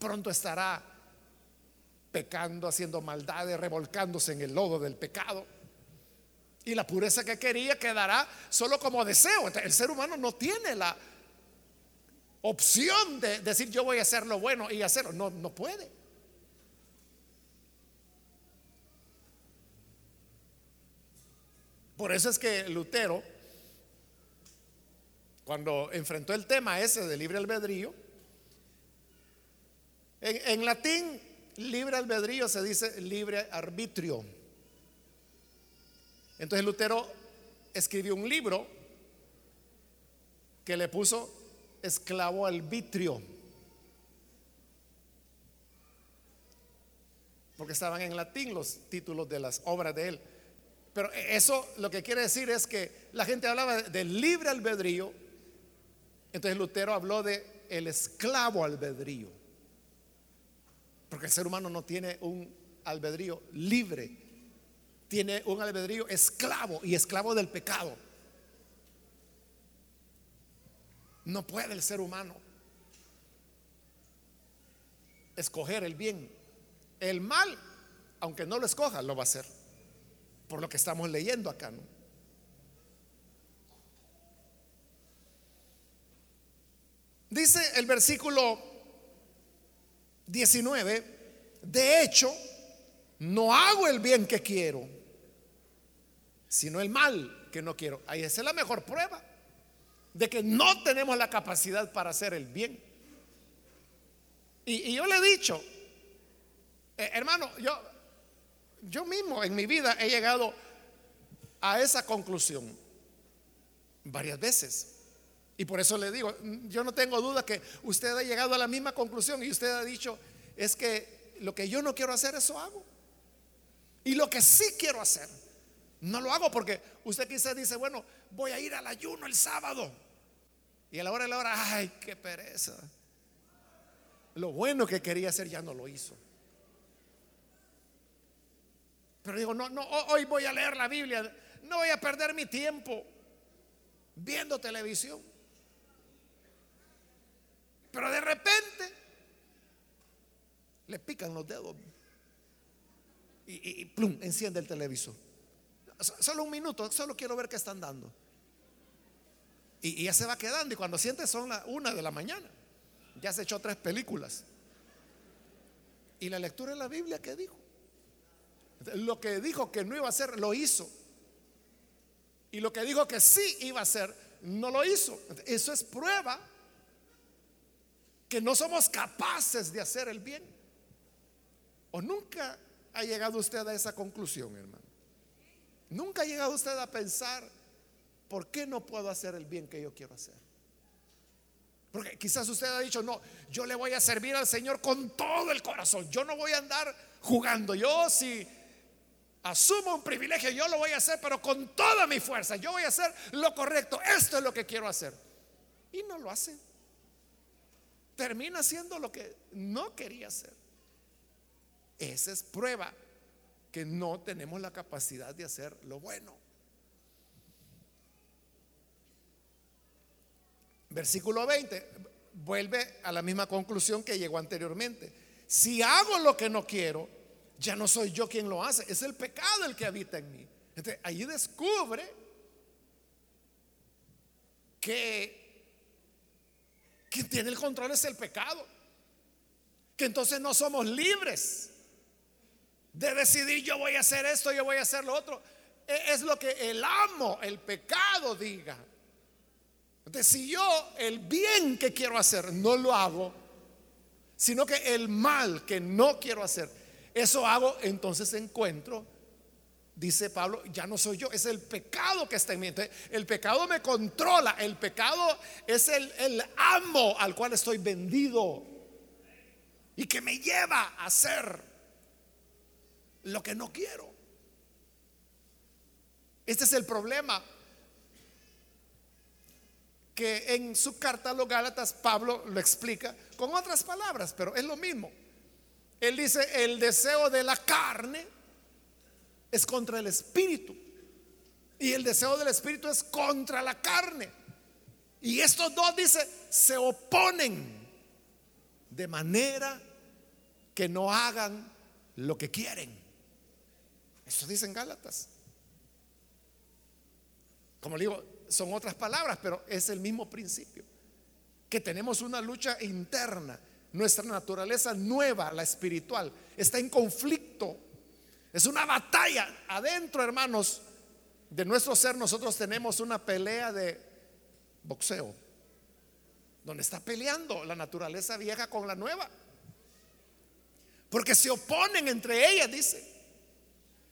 pronto estará pecando, haciendo maldades, revolcándose en el lodo del pecado. Y la pureza que quería quedará solo como deseo. El ser humano no tiene la opción de decir yo voy a hacer lo bueno y hacerlo. No, no puede. Por eso es que Lutero, cuando enfrentó el tema ese de libre albedrío, en, latín, libre albedrío se dice libre arbitrio. Entonces Lutero escribió un libro que le puso esclavo arbitrio. Porque estaban en latín los títulos de las obras de él. Pero eso lo que quiere decir es que la gente hablaba de libre albedrío. Entonces Lutero habló de el esclavo albedrío. Porque el ser humano no tiene un albedrío libre, tiene un albedrío esclavo y esclavo del pecado. No puede el ser humano escoger el bien. El mal, aunque no lo escoja, lo va a hacer. Por lo que estamos leyendo acá. Dice el versículo 19, de hecho, no hago el bien que quiero, sino el mal que no quiero. Ahí esa es la mejor prueba de que no tenemos la capacidad para hacer el bien. Y, yo le he dicho, eh, hermano, yo, yo mismo en mi vida he llegado a esa conclusión varias veces. Y por eso le digo, yo no tengo duda que usted ha llegado a la misma conclusión y usted ha dicho, es que lo que yo no quiero hacer, eso hago. Y lo que sí quiero hacer, no lo hago porque usted quizás dice, bueno, voy a ir al ayuno el sábado. Y a la hora de la hora, ay, qué pereza. Lo bueno que quería hacer ya no lo hizo. Pero digo, no, no, hoy voy a leer la Biblia, no voy a perder mi tiempo viendo televisión. Pero de repente le pican los dedos y, plum, enciende el televisor. Solo un minuto, solo quiero ver qué están dando. Y, ya se va quedando y cuando siente son la una de la mañana. Ya se echó tres películas. Y la lectura de la Biblia, ¿qué dijo? Lo que dijo que no iba a hacer, lo hizo. Y lo que dijo que sí iba a hacer, no lo hizo. Eso es prueba que no somos capaces de hacer el bien. ¿O nunca ha llegado usted a esa conclusión, hermano? ¿Nunca ha llegado usted a pensar, ¿por qué no puedo hacer el bien que yo quiero hacer? Porque quizás usted ha dicho, no, yo le voy a servir al Señor con todo el corazón. Yo no voy a andar jugando. Yo si asumo un privilegio, yo lo voy a hacer, pero con toda mi fuerza. Yo voy a hacer lo correcto. Esto es lo que quiero hacer. Y no lo hace. Termina haciendo lo que no quería hacer. Esa es prueba que no tenemos la capacidad de hacer lo bueno. Versículo 20 vuelve a la misma conclusión que llegó anteriormente. Si hago lo que no quiero, ya no soy yo quien lo hace, es el pecado el que habita en mí. Entonces, allí descubre que quien tiene el control es el pecado. Que entonces no somos libres de decidir yo voy a hacer esto, yo voy a hacer lo otro. E, es lo que el amo, el pecado diga. Entonces, si yo el bien que quiero hacer no lo hago, sino que el mal que no quiero hacer, eso hago, entonces encuentro, dice Pablo, ya no soy yo, es el pecado que está en mí. el pecado me controla, el pecado es el, el amo al cual estoy vendido y que me lleva a hacer lo que no quiero. Este es el problema que en su carta a los Gálatas Pablo lo explica con otras palabras, pero es lo mismo. Él dice, el deseo de la carne es contra el espíritu y el deseo del espíritu es contra la carne. Y estos dos, dice, se oponen de manera que no hagan lo que quieren. Eso dicen Gálatas. Como le digo, son otras palabras, pero es el mismo principio. Que tenemos una lucha interna. Nuestra naturaleza nueva, la espiritual, está en conflicto. Es una batalla adentro, hermanos, de nuestro ser. Nosotros tenemos una pelea de boxeo, donde está peleando la naturaleza vieja con la nueva. Porque se oponen entre ellas, dice.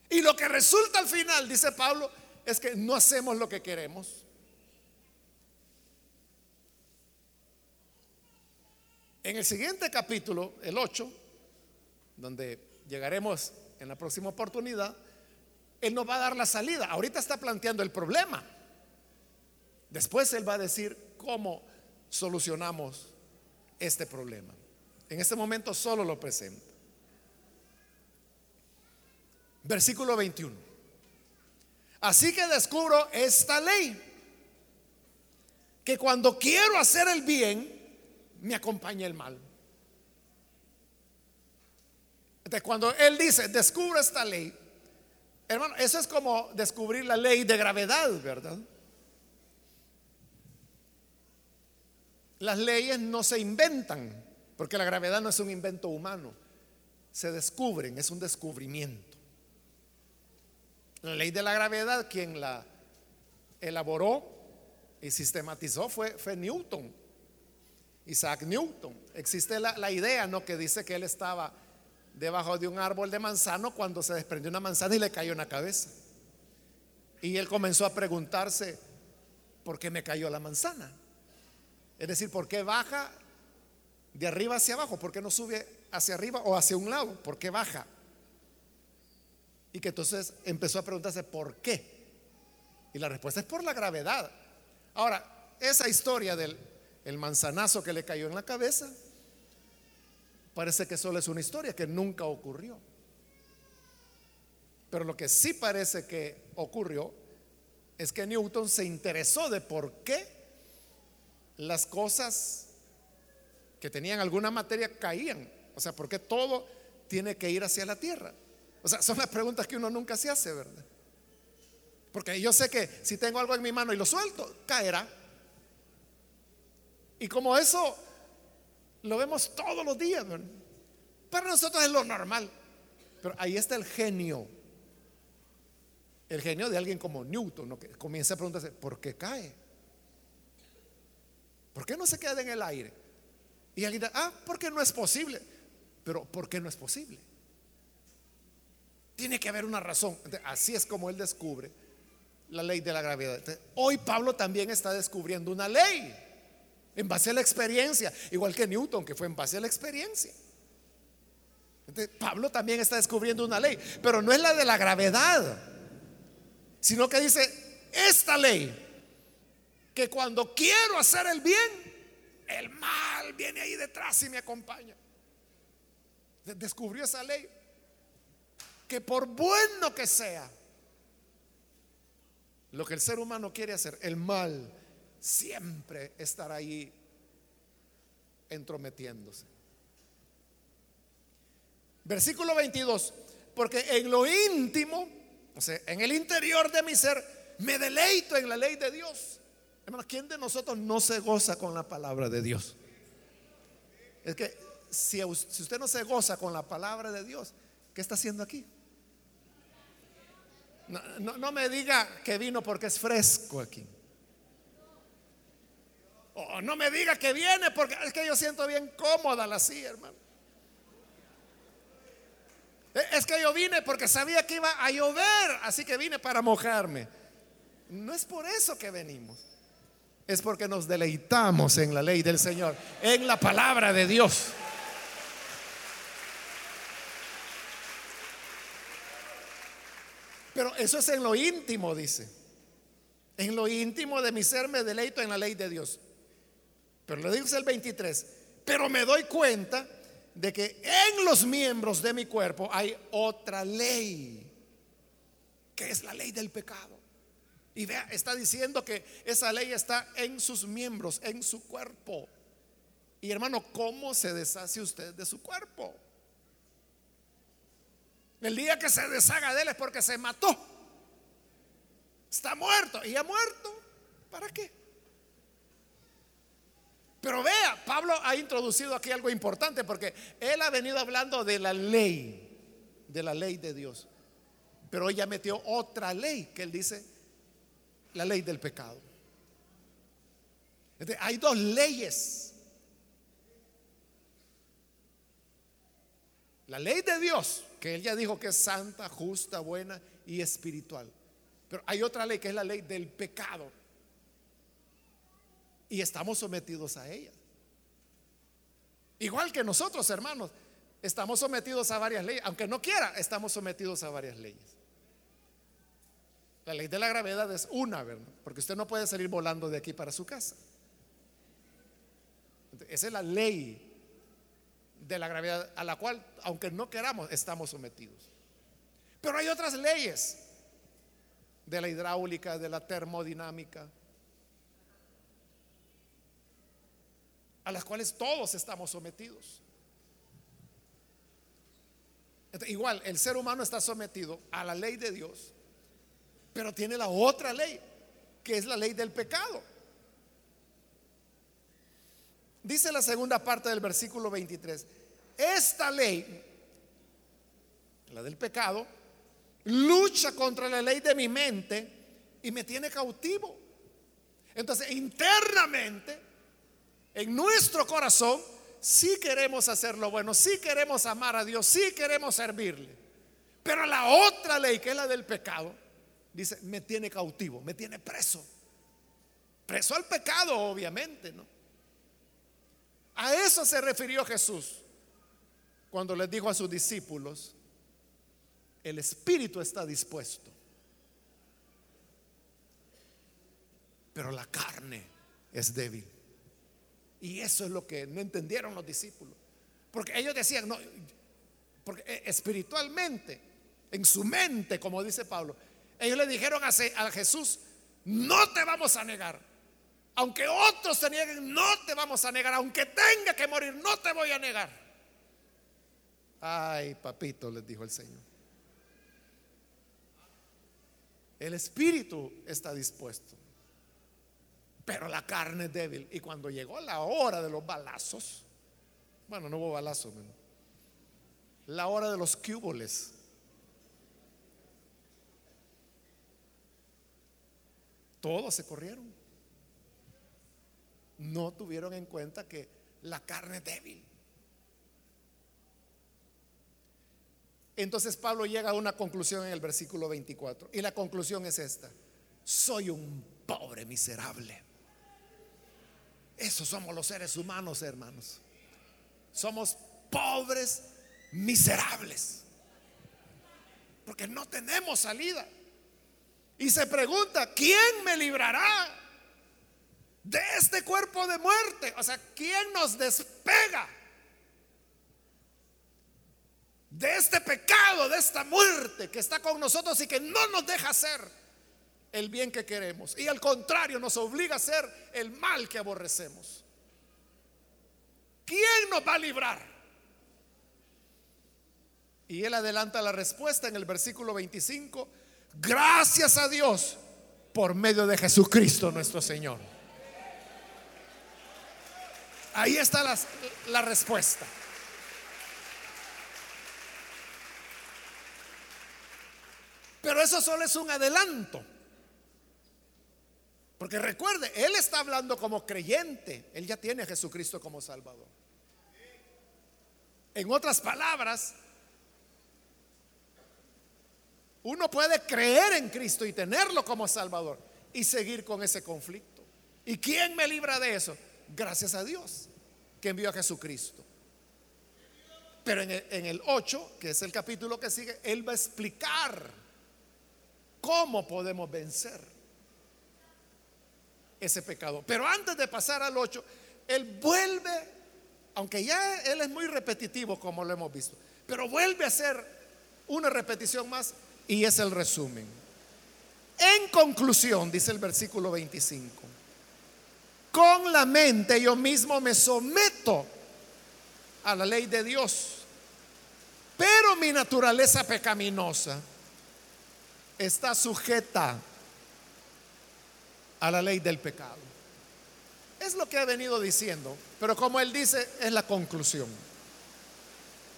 Y lo que resulta al final, dice Pablo, es que no hacemos lo que queremos. En el siguiente capítulo, el 8, donde llegaremos en la próxima oportunidad, Él nos va a dar la salida. Ahorita está planteando el problema. Después Él va a decir cómo solucionamos este problema. En este momento solo lo presento. Versículo 21. Así que descubro esta ley, que cuando quiero hacer el bien, me acompaña el mal. Entonces, cuando él dice, descubro esta ley, hermano, eso es como descubrir la ley de gravedad, ¿verdad? Las leyes no se inventan, porque la gravedad no es un invento humano, se descubren, es un descubrimiento. La ley de la gravedad, quien la elaboró y sistematizó fue, fue Newton. Isaac Newton. Existe la, idea, ¿no? Que dice que él estaba debajo de un árbol de manzano cuando se desprendió una manzana y le cayó en la cabeza. Y él comenzó a preguntarse, ¿por qué me cayó la manzana? Es decir, ¿por qué baja de arriba hacia abajo? ¿Por qué no sube hacia arriba o hacia un lado? ¿Por qué baja? Y que entonces empezó a preguntarse, ¿por qué? Y la respuesta es por la gravedad. Ahora, esa historia del el manzanazo que le cayó en la cabeza, parece que solo es una historia que nunca ocurrió. Pero lo que sí parece que ocurrió es que Newton se interesó de por qué las cosas que tenían alguna materia caían. O sea, por qué todo tiene que ir hacia la tierra. O sea, son las preguntas que uno nunca se hace, ¿verdad? Porque yo sé que si tengo algo en mi mano y lo suelto, caerá. Y como eso lo vemos todos los días, para nosotros es lo normal. Pero ahí está el genio. El genio de alguien como Newton, que comienza a preguntarse, ¿por qué cae? ¿Por qué no se queda en el aire? Y alguien dice, ah, porque no es posible. Pero ¿por qué no es posible? Tiene que haber una razón. así es como él descubre la ley de la gravedad. hoy Pablo también está descubriendo una ley en base a la experiencia, igual que Newton, que fue en base a la experiencia. Pablo también está descubriendo una ley, pero no es la de la gravedad, sino que dice, esta ley, que cuando quiero hacer el bien, el mal viene ahí detrás y me acompaña. Descubrió esa ley, que por bueno que sea, lo que el ser humano quiere hacer, el mal siempre estará ahí entrometiéndose. Versículo 22, porque en lo íntimo, o sea, en el interior de mi ser, me deleito en la ley de Dios. Hermano, ¿quién de nosotros no se goza con la palabra de Dios? Es que si, si usted no se goza con la palabra de Dios, ¿qué está haciendo aquí? No, me diga que vino porque es fresco aquí. O no me diga que viene porque es que yo siento bien cómoda la silla, hermano. E, es que yo vine porque sabía que iba a llover, así que vine para mojarme. No es por eso que venimos. Es porque nos deleitamos en la ley del Señor, en la palabra de Dios. Pero eso es en lo íntimo, dice. En lo íntimo de mi ser me deleito en la ley de Dios. Pero le dice el 23, pero me doy cuenta de que en los miembros de mi cuerpo hay otra ley, que es la ley del pecado. Y vea, está diciendo que esa ley está en sus miembros, en su cuerpo. Y hermano, ¿cómo se deshace usted de su cuerpo? El día que se deshaga de él es porque se mató. Está muerto y ha muerto. ¿Para qué? Pero vea, Pablo ha introducido aquí algo importante porque él ha venido hablando de la ley, de la ley de Dios. Pero ya metió otra ley que él dice, la ley del pecado. hay dos leyes. La ley de Dios que él ya dijo que es santa, justa, buena y espiritual. Pero hay otra ley que es la ley del pecado. Y estamos sometidos a ella. Igual que nosotros, hermanos, estamos sometidos a varias leyes. Aunque no quiera, estamos sometidos a varias leyes. La ley de la gravedad es una, ¿verdad? Porque usted no puede salir volando de aquí para su casa. Esa es la ley de la gravedad a la cual, aunque no queramos, estamos sometidos. Pero hay otras leyes de la hidráulica, de la termodinámica, a las cuales todos estamos sometidos. igual, el ser humano está sometido a la ley de Dios, pero tiene la otra ley, que es la ley del pecado. Dice la segunda parte del versículo 23, esta ley, la del pecado, lucha contra la ley de mi mente y me tiene cautivo. Entonces, internamente, en nuestro corazón, sí queremos hacer lo bueno, sí queremos amar a Dios, sí queremos servirle. Pero la otra ley, que es la del pecado, dice, me tiene cautivo, me tiene preso. Preso al pecado, obviamente, ¿no? A eso se refirió Jesús cuando les dijo a sus discípulos, el espíritu está dispuesto, pero la carne es débil. Y eso es lo que no entendieron los discípulos. Porque ellos decían, no, porque eh, espiritualmente, en su mente, como dice Pablo, ellos le dijeron a, Jesús, no te vamos a negar. Aunque otros te nieguen, no te vamos a negar. Aunque tenga que morir, no te voy a negar. Ay, papito, les dijo el Señor. El espíritu está dispuesto, pero la carne es débil. Y cuando llegó la hora de los balazos, bueno, no hubo balazos, la hora de los cúboles, todos se corrieron no tuvieron en cuenta que la carne es débil. Entonces Pablo llega a una conclusión en el versículo 24. Y la conclusión es esta. Soy un pobre miserable. Esos somos los seres humanos, hermanos. Somos pobres, miserables. Porque no tenemos salida. Y se pregunta, ¿quién me librará de este cuerpo de muerte? O sea, ¿quién nos despega de este pecado, de esta muerte que está con nosotros y que no nos deja hacer el bien que queremos? Y al contrario, nos obliga a hacer el mal que aborrecemos. ¿Quién nos va a librar? Y él adelanta la respuesta en el versículo 25. Gracias a Dios por medio de Jesucristo nuestro Señor. Ahí está la, la respuesta. Pero eso solo es un adelanto. Porque recuerde, Él está hablando como creyente. Él ya tiene a Jesucristo como Salvador. En otras palabras, uno puede creer en Cristo y tenerlo como Salvador y seguir con ese conflicto. ¿Y quién me libra de eso? Gracias a Dios que envió a Jesucristo. Pero en el, en el 8, que es el capítulo que sigue, Él va a explicar cómo podemos vencer ese pecado. Pero antes de pasar al 8, Él vuelve, aunque ya Él es muy repetitivo como lo hemos visto, pero vuelve a hacer una repetición más y es el resumen. En conclusión, dice el versículo 25, con la mente yo mismo me someto a la ley de Dios, pero mi naturaleza pecaminosa está sujeta a la ley del pecado. Es lo que ha venido diciendo, pero como él dice, es la conclusión.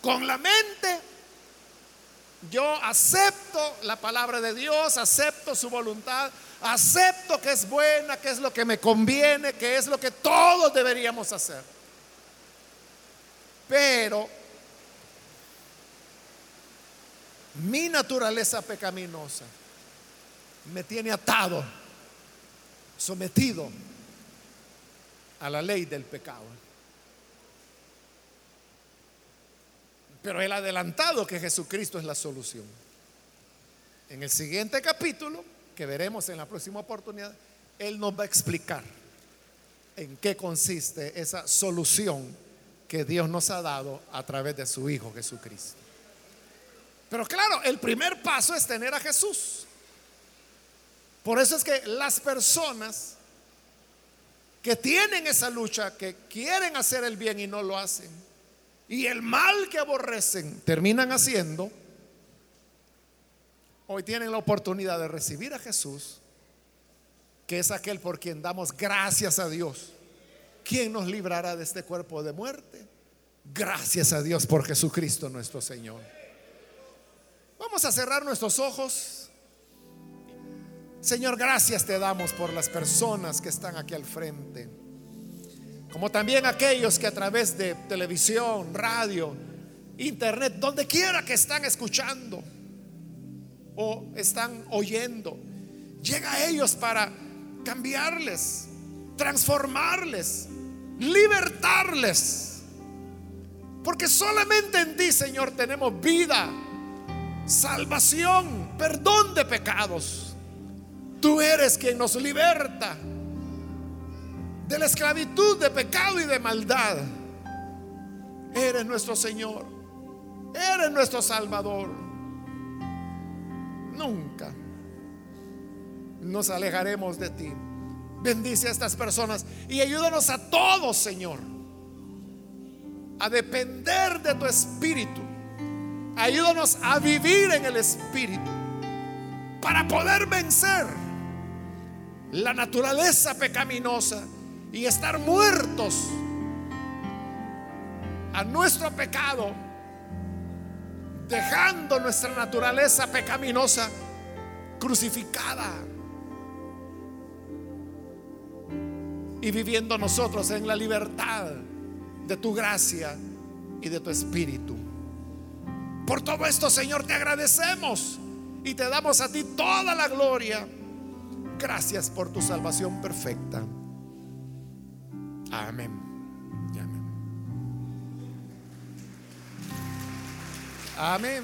Con la mente yo acepto la palabra de Dios, acepto su voluntad, acepto que es buena, que es lo que me conviene, que es lo que todos deberíamos hacer. Pero mi naturaleza pecaminosa me tiene atado, sometido a la ley del pecado. Pero él ha adelantado que Jesucristo es la solución. En el siguiente capítulo, que veremos en la próxima oportunidad, él nos va a explicar en qué consiste esa solución que Dios nos ha dado a través de su Hijo Jesucristo. Pero claro, el primer paso es tener a Jesús. Por eso es que las personas que tienen esa lucha, que quieren hacer el bien y no lo hacen, y el mal que aborrecen terminan haciendo, hoy tienen la oportunidad de recibir a Jesús, que es aquel por quien damos gracias a Dios. ¿Quién nos librará de este cuerpo de muerte? Gracias a Dios por Jesucristo nuestro Señor. Vamos a cerrar nuestros ojos. Señor, gracias te damos por las personas que están aquí al frente como también aquellos que a través de televisión, radio, internet, donde quiera que están escuchando o están oyendo, llega a ellos para cambiarles, transformarles, libertarles. Porque solamente en ti, Señor, tenemos vida, salvación, perdón de pecados. Tú eres quien nos liberta de la esclavitud de pecado y de maldad. Eres nuestro Señor. Eres nuestro Salvador. Nunca nos alejaremos de ti. Bendice a estas personas y ayúdanos a todos, Señor, a depender de tu espíritu. Ayúdanos a vivir en el espíritu para poder vencer la naturaleza pecaminosa y estar muertos a nuestro pecado, dejando nuestra naturaleza pecaminosa crucificada y viviendo nosotros en la libertad de tu gracia y de tu espíritu. Por todo esto, Señor, te agradecemos y te damos a ti toda la gloria. Gracias por tu salvación perfecta. Amén. Amén.